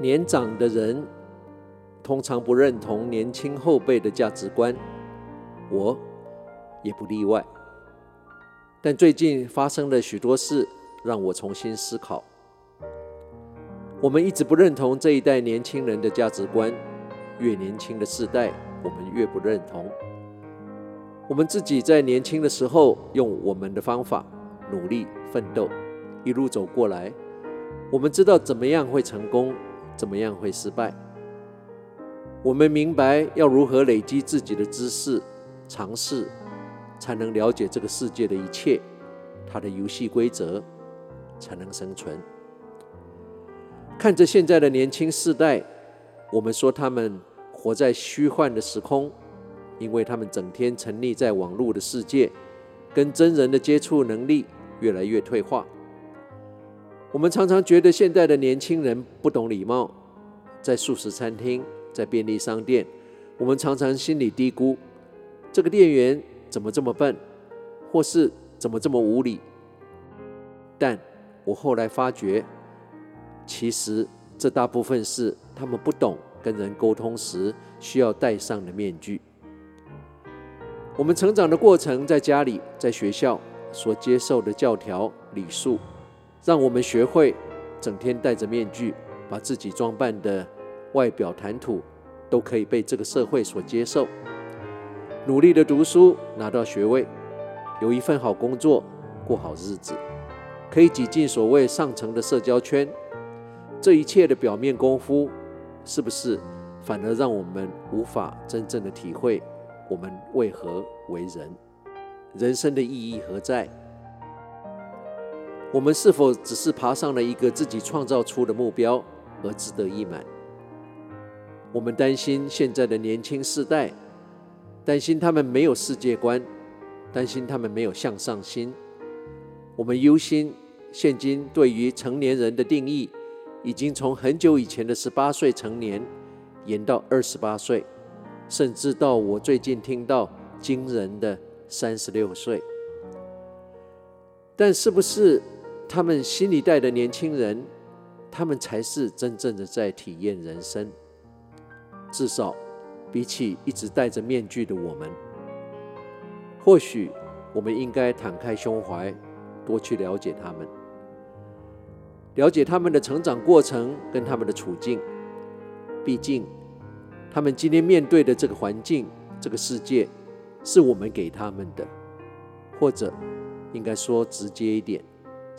年长的人通常不认同年轻后辈的价值观，我也不例外。但最近发生了许多事，让我重新思考。我们一直不认同这一代年轻人的价值观，越年轻的世代，我们越不认同。我们自己在年轻的时候，用我们的方法努力奋斗，一路走过来，我们知道怎么样会成功，怎么样会失败。我们明白要如何累积自己的知识、尝试，才能了解这个世界的一切，它的游戏规则，才能生存。看着现在的年轻世代，我们说他们活在虚幻的时空。因为他们整天沉溺在网络的世界，跟真人的接触能力越来越退化。我们常常觉得现在的年轻人不懂礼貌，在素食餐厅、在便利商店，我们常常心里嘀咕：这个店员怎么这么笨，或是怎么这么无理？但我后来发觉，其实这大部分是他们不懂跟人沟通时需要戴上的面具。我们成长的过程，在家里、在学校所接受的教条礼数，让我们学会整天戴着面具，把自己装扮的外表谈吐都可以被这个社会所接受。努力的读书，拿到学位，有一份好工作，过好日子，可以挤进所谓上层的社交圈。这一切的表面功夫，是不是反而让我们无法真正的体会？我们为何为人？人生的意义何在？我们是否只是爬上了一个自己创造出的目标而志得意满？我们担心现在的年轻世代，担心他们没有世界观，担心他们没有向上心。我们忧心现今对于成年人的定义，已经从很久以前的十八岁成年，延到二十八岁。甚至到我最近听到惊人的三十六岁，但是不是他们新一代的年轻人，他们才是真正的在体验人生？至少比起一直戴着面具的我们，或许我们应该敞开胸怀，多去了解他们，了解他们的成长过程跟他们的处境，毕竟。他们今天面对的这个环境、这个世界，是我们给他们的，或者应该说直接一点，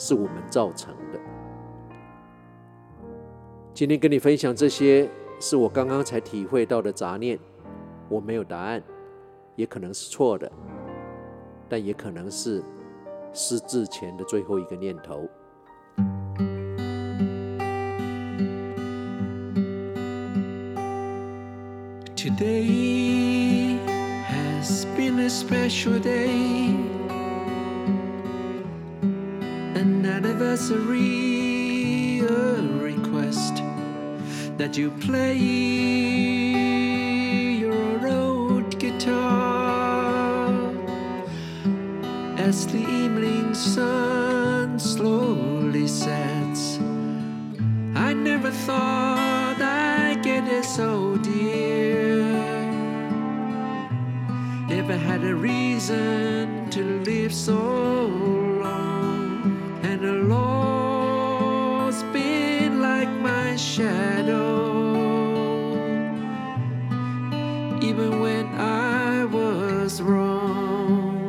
是我们造成的。今天跟你分享这些，是我刚刚才体会到的杂念。我没有答案，也可能是错的，但也可能是失智前的最后一个念头。Today has been a special day, anniversary, a request that you play your old guitar as the evening sun slowly sets. I never thought I'd get it so dear. Never had a reason to live so Even when I was wrong,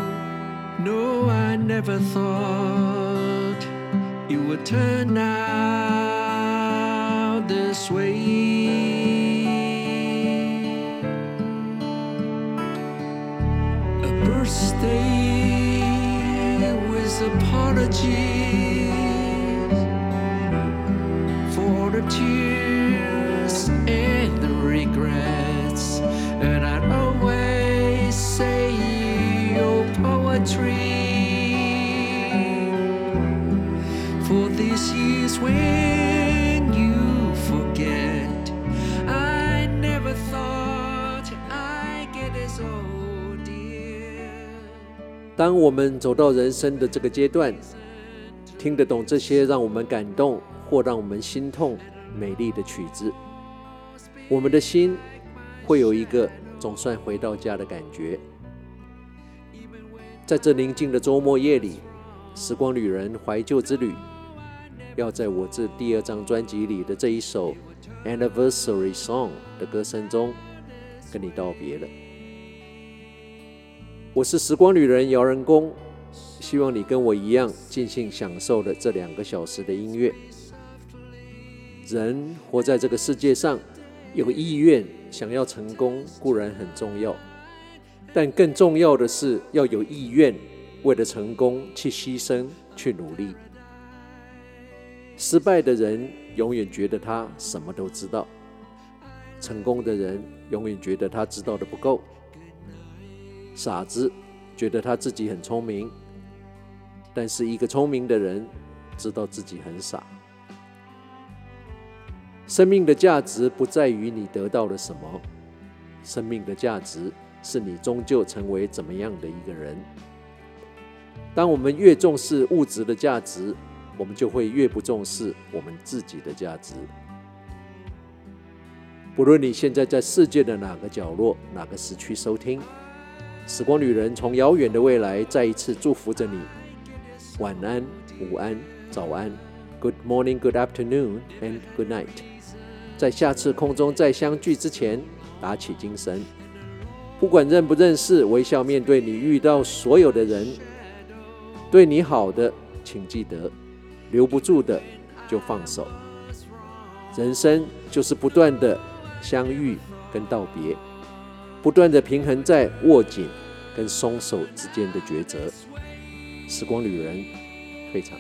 no, I never thought it would turn out this way. A birthday with apologies for the tears and the regrets, 当我们走到人生的这个阶段，听得懂这些让我们感动或让我们心痛美丽的曲子，我们的心会有一个总算回到家的感觉。在这宁静的周末夜里，时光旅人怀旧之旅，要在我这第二张专辑里的这一首 Anniversary Song 的歌声中跟你道别了。我是时光旅人姚仁恭，希望你跟我一样尽兴享受了这两个小时的音乐。人活在这个世界上，有意愿想要成功固然很重要，但更重要的是要有意愿为了成功去牺牲、去努力。失败的人永远觉得他什么都知道，成功的人永远觉得他知道的不够。傻子觉得他自己很聪明，但是一个聪明的人知道自己很傻。生命的价值不在于你得到了什么，生命的价值是你终究成为怎么样的一个人。当我们越重视物质的价值，我们就会越不重视我们自己的价值。不论你现在在世界的哪个角落、哪个时区收听。时光旅人从遥远的未来再一次祝福着你，晚安、午安、早安，Good morning, Good afternoon, and Good night。在下次空中再相聚之前，打起精神。不管认不认识，微笑面对你遇到所有的人。对你好的，请记得；留不住的，就放手。人生就是不断的相遇跟道别。不断的平衡在握紧跟松手之间的抉择，时光旅人，退场。